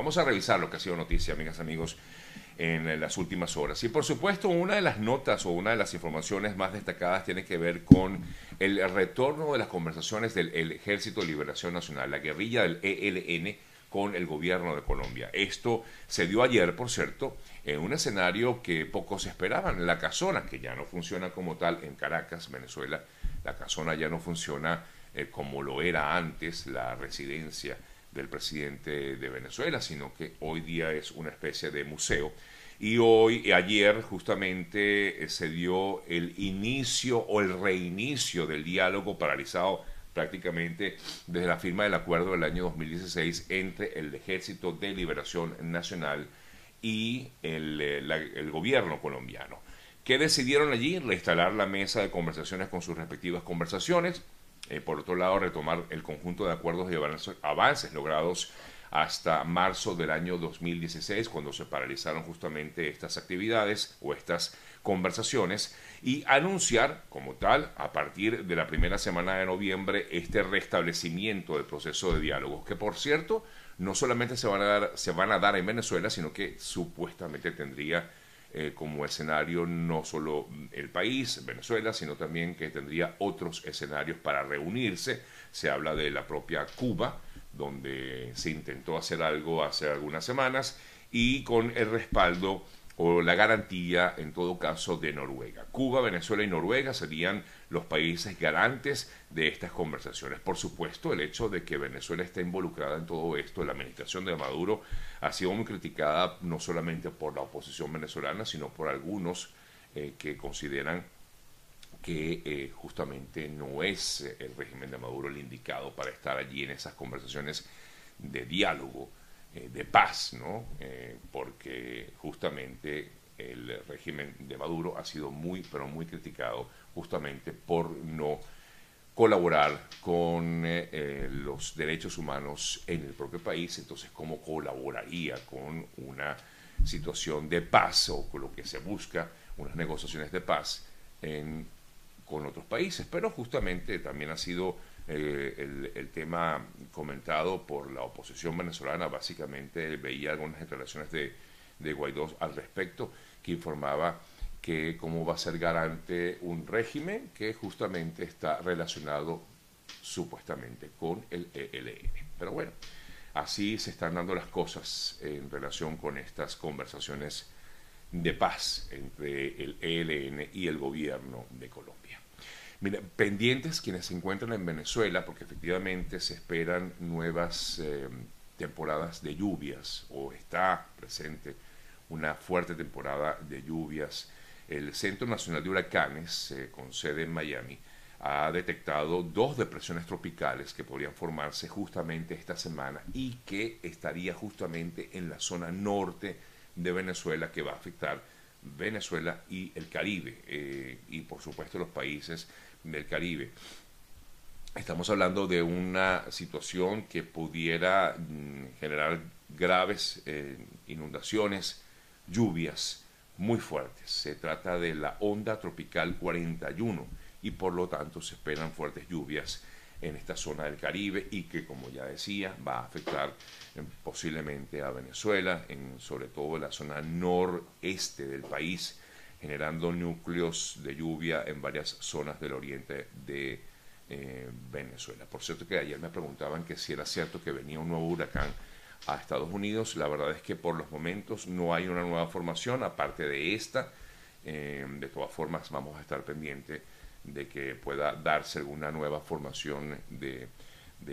Vamos a revisar lo que ha sido noticia, amigas amigos, en las últimas horas. Y por supuesto, una de las notas o una de las informaciones más destacadas tiene que ver con el retorno de las conversaciones del Ejército de Liberación Nacional, la guerrilla del ELN con el gobierno de Colombia. Esto se dio ayer, por cierto, en un escenario que pocos esperaban, la casona, que ya no funciona como tal en Caracas, Venezuela, la casona ya no funciona eh, como lo era antes, la residencia del presidente de Venezuela, sino que hoy día es una especie de museo. Y hoy, ayer, justamente eh, se dio el inicio o el reinicio del diálogo paralizado prácticamente desde la firma del acuerdo del año 2016 entre el Ejército de Liberación Nacional y el, eh, el gobierno colombiano. ¿Qué decidieron allí? Reinstalar la mesa de conversaciones con sus respectivas conversaciones eh, por otro lado, retomar el conjunto de acuerdos y avances logrados hasta marzo del año 2016, cuando se paralizaron justamente estas actividades o estas conversaciones, y anunciar como tal, a partir de la primera semana de noviembre, este restablecimiento del proceso de diálogo, que por cierto, no solamente se van a dar, se van a dar en Venezuela, sino que supuestamente tendría eh, como escenario no solo el país, Venezuela, sino también que tendría otros escenarios para reunirse. Se habla de la propia Cuba, donde se intentó hacer algo hace algunas semanas, y con el respaldo o la garantía, en todo caso, de Noruega. Cuba, Venezuela y Noruega serían los países garantes de estas conversaciones. Por supuesto, el hecho de que Venezuela esté involucrada en todo esto, la administración de Maduro, ha sido muy criticada no solamente por la oposición venezolana, sino por algunos eh, que consideran que eh, justamente no es el régimen de Maduro el indicado para estar allí en esas conversaciones de diálogo de paz, ¿no? Eh, porque justamente el régimen de Maduro ha sido muy, pero muy criticado justamente por no colaborar con eh, los derechos humanos en el propio país, entonces cómo colaboraría con una situación de paz o con lo que se busca, unas negociaciones de paz con otros países, pero justamente también ha sido el, tema comentado por la oposición venezolana, básicamente veía algunas declaraciones de, de Guaidó al respecto, que informaba que cómo va a ser garante un régimen que justamente está relacionado supuestamente con el ELN. Pero bueno, así se están dando las cosas en relación con estas conversaciones de paz entre el ELN y el gobierno de Colombia. Mira, pendientes quienes se encuentran en Venezuela, porque efectivamente se esperan nuevas eh, temporadas de lluvias, o está presente una fuerte temporada de lluvias. El Centro Nacional de Huracanes, eh, con sede en Miami, ha detectado dos depresiones tropicales que podrían formarse justamente esta semana y que estaría justamente en la zona norte de Venezuela que va a afectar Venezuela y el Caribe eh, y por supuesto los países del Caribe. Estamos hablando de una situación que pudiera mm, generar graves eh, inundaciones, lluvias muy fuertes. Se trata de la onda tropical 41 y por lo tanto se esperan fuertes lluvias en esta zona del Caribe y que, como ya decía, va a afectar eh, posiblemente a Venezuela, en, sobre todo en la zona noreste del país, generando núcleos de lluvia en varias zonas del oriente de eh, Venezuela. Por cierto que ayer me preguntaban que si era cierto que venía un nuevo huracán a Estados Unidos. La verdad es que por los momentos no hay una nueva formación, aparte de esta. Eh, de todas formas, vamos a estar pendientes de que pueda darse alguna nueva formación de,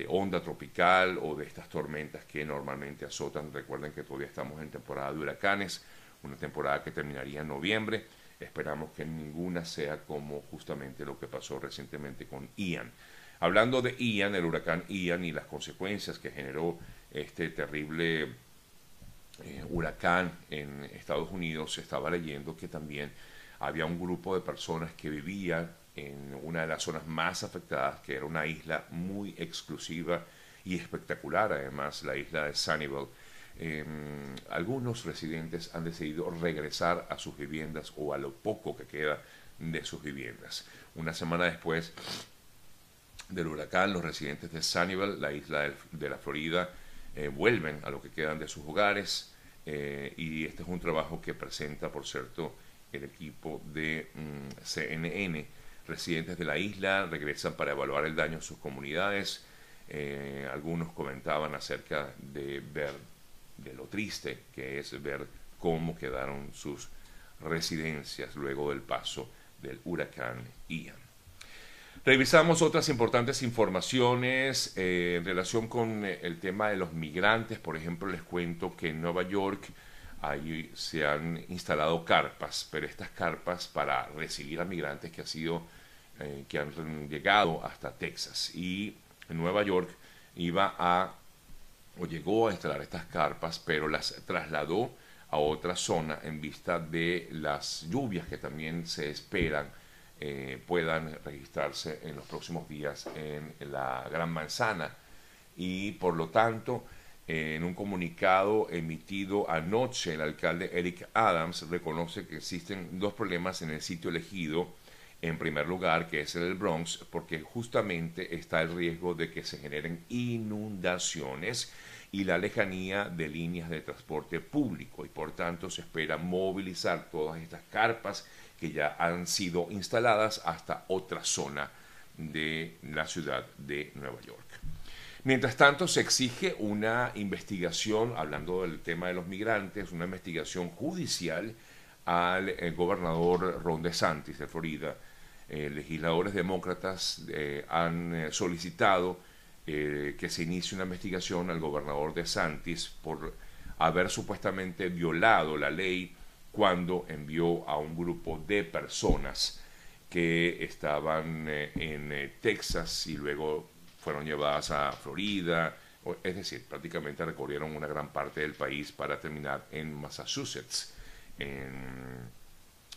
onda tropical o de estas tormentas que normalmente azotan. Recuerden que todavía estamos en temporada de huracanes, una temporada que terminaría en noviembre. Esperamos que ninguna sea como justamente lo que pasó recientemente con Ian. Hablando de Ian, el huracán Ian y las consecuencias que generó este terrible eh, huracán en Estados Unidos, se estaba leyendo que también había un grupo de personas que vivían en una de las zonas más afectadas, que era una isla muy exclusiva y espectacular, además, la isla de Sunnyvale, Em, algunos residentes han decidido regresar a sus viviendas o a lo poco que queda de sus viviendas. Una semana después del huracán, los residentes de Sunnyvale, la isla de la Florida, eh, vuelven a lo que quedan de sus hogares eh, y este es un trabajo que presenta, por cierto, el equipo de mm, CNN. Residentes de la isla regresan para evaluar el daño en sus comunidades. Eh, algunos comentaban acerca de ver, de lo triste que es ver cómo quedaron sus residencias luego del paso del huracán Ian. Revisamos otras importantes informaciones eh, en relación con eh, el tema de los migrantes. Por ejemplo, les cuento que en Nueva York ahí se han instalado carpas, pero estas carpas para recibir a migrantes que, ha sido, eh, que han llegado hasta Texas. Y en Nueva York iba a, o llegó a instalar estas carpas, pero las trasladó a otra zona en vista de las lluvias que también se esperan eh, puedan registrarse en los próximos días en, la Gran Manzana. Y por lo tanto, en un comunicado emitido anoche, el alcalde Eric Adams reconoce que existen dos problemas en el sitio elegido. En primer lugar, que es el Bronx, porque justamente está el riesgo de que se generen inundaciones y la lejanía de líneas de transporte público y por tanto se espera movilizar todas estas carpas que ya han sido instaladas hasta otra zona de la ciudad de Nueva York. Mientras tanto, se exige una investigación, hablando del tema de los migrantes, una investigación judicial al eh, gobernador Ron DeSantis de Florida. Eh, legisladores demócratas eh, han solicitado que se inicie una investigación al gobernador DeSantis por haber supuestamente violado la ley cuando envió a un grupo de personas que estaban eh, en eh, Texas y luego fueron llevadas a Florida, es decir, prácticamente recorrieron una gran parte del país para terminar en Massachusetts, en,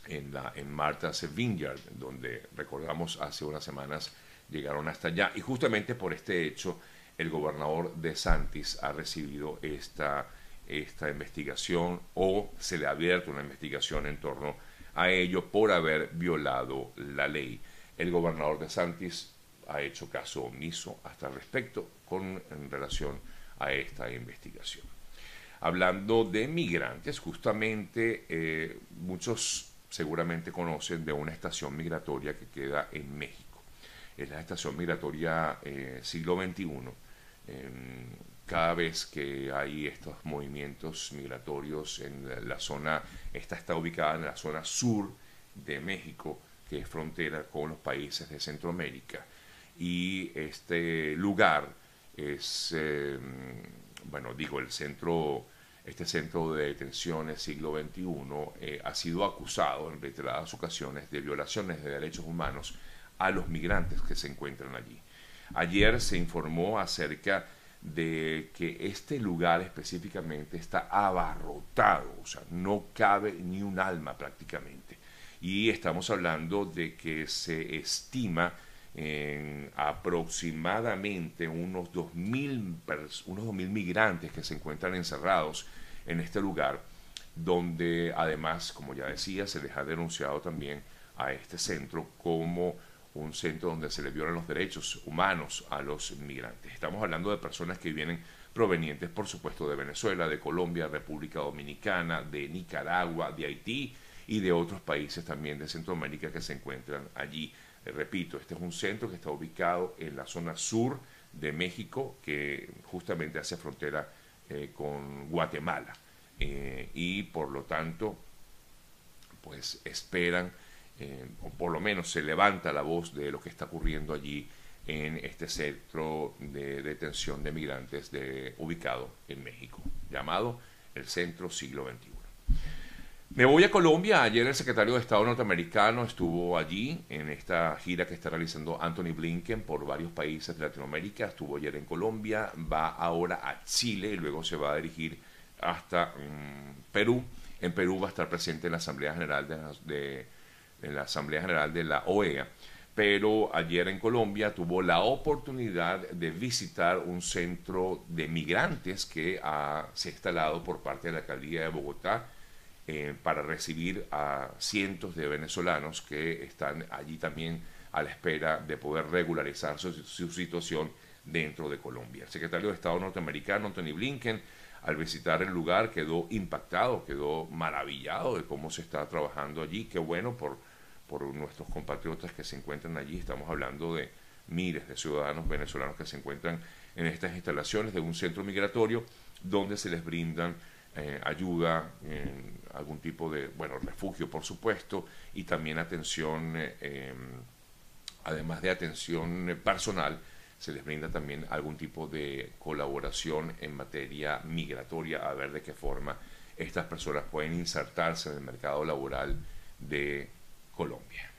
en, la, en Martha's Vineyard, donde recordamos hace unas semanas llegaron hasta allá. Y justamente por este hecho, el gobernador de Santis ha recibido esta esta investigación o se le ha abierto una investigación en torno a ello por haber violado la ley. El gobernador de Santis ha hecho caso omiso hasta respecto con en relación a esta investigación. Hablando de migrantes, justamente eh, muchos seguramente conocen de una estación migratoria que queda en México. Es la estación migratoria eh, siglo XXI cada vez que hay estos movimientos migratorios en la zona, esta está ubicada en la zona sur de México, que es frontera con los países de Centroamérica. Y este lugar es, em, bueno, digo, el centro, este centro de detenciones siglo XXI eh, ha sido acusado en reiteradas ocasiones de violaciones de derechos humanos a los migrantes que se encuentran allí. Ayer se informó acerca de que este lugar específicamente está abarrotado, o sea, no cabe ni un alma prácticamente. Y estamos hablando de que se estima en aproximadamente unos 2.000 unos migrantes que se encuentran encerrados en este lugar, donde además, como ya decía, se les ha denunciado también a este centro como un centro donde se le violan los derechos humanos a los inmigrantes. Estamos hablando de personas que vienen provenientes, por supuesto, de Venezuela, de Colombia, República Dominicana, de Nicaragua, de Haití y de otros países también de Centroamérica que se encuentran allí. Eh, repito, este es un centro que está ubicado en la zona sur de México, que justamente hace frontera eh, con Guatemala. Eh, y por lo tanto, pues esperan o por lo menos se levanta la voz de lo que está ocurriendo allí en este centro de detención de migrantes ubicado en México, llamado el Centro Siglo XXI. Me voy a Colombia. Ayer el secretario de Estado norteamericano estuvo allí en esta gira que está realizando Anthony Blinken por varios países de Latinoamérica. Estuvo ayer en Colombia, va ahora a Chile y luego se va a dirigir hasta mm, Perú. En Perú va a estar presente en la Asamblea General de la Asamblea General de la OEA, pero ayer en Colombia tuvo la oportunidad de visitar un centro de migrantes que se ha instalado por parte de la alcaldía de Bogotá eh, para recibir a cientos de venezolanos que están allí también a la espera de poder regularizar su, situación dentro de Colombia. El secretario de Estado norteamericano, Anthony Blinken, al visitar el lugar quedó impactado, quedó maravillado de cómo se está trabajando allí. Qué bueno por, por nuestros compatriotas que se encuentran allí. Estamos hablando de miles de ciudadanos venezolanos que se encuentran en estas instalaciones de un centro migratorio donde se les brindan eh, ayuda, en algún tipo de, bueno, refugio por supuesto, y también atención, eh, em, además de atención personal, se les brinda también algún tipo de colaboración en materia migratoria, a ver de qué forma estas personas pueden insertarse en el mercado laboral de Colombia.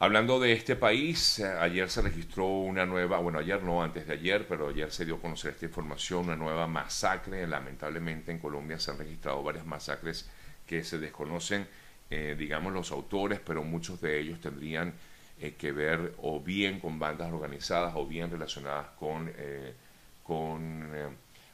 Hablando de este país, ayer se registró una nueva, bueno, ayer no, antes de ayer, pero ayer se dio a conocer esta información, una nueva masacre. Lamentablemente en Colombia se han registrado varias masacres que se desconocen, eh, digamos, los autores, pero muchos de ellos tendrían eh, que ver o bien con bandas organizadas o bien relacionadas con, eh, con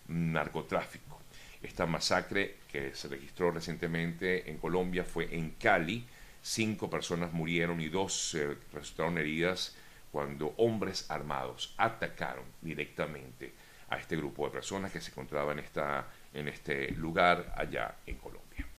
narcotráfico. Esta masacre que se registró recientemente en Colombia fue en Cali, Cinco personas murieron y dos resultaron heridas cuando hombres armados atacaron directamente a este grupo de personas que se encontraba en, esta, en este lugar allá en Colombia.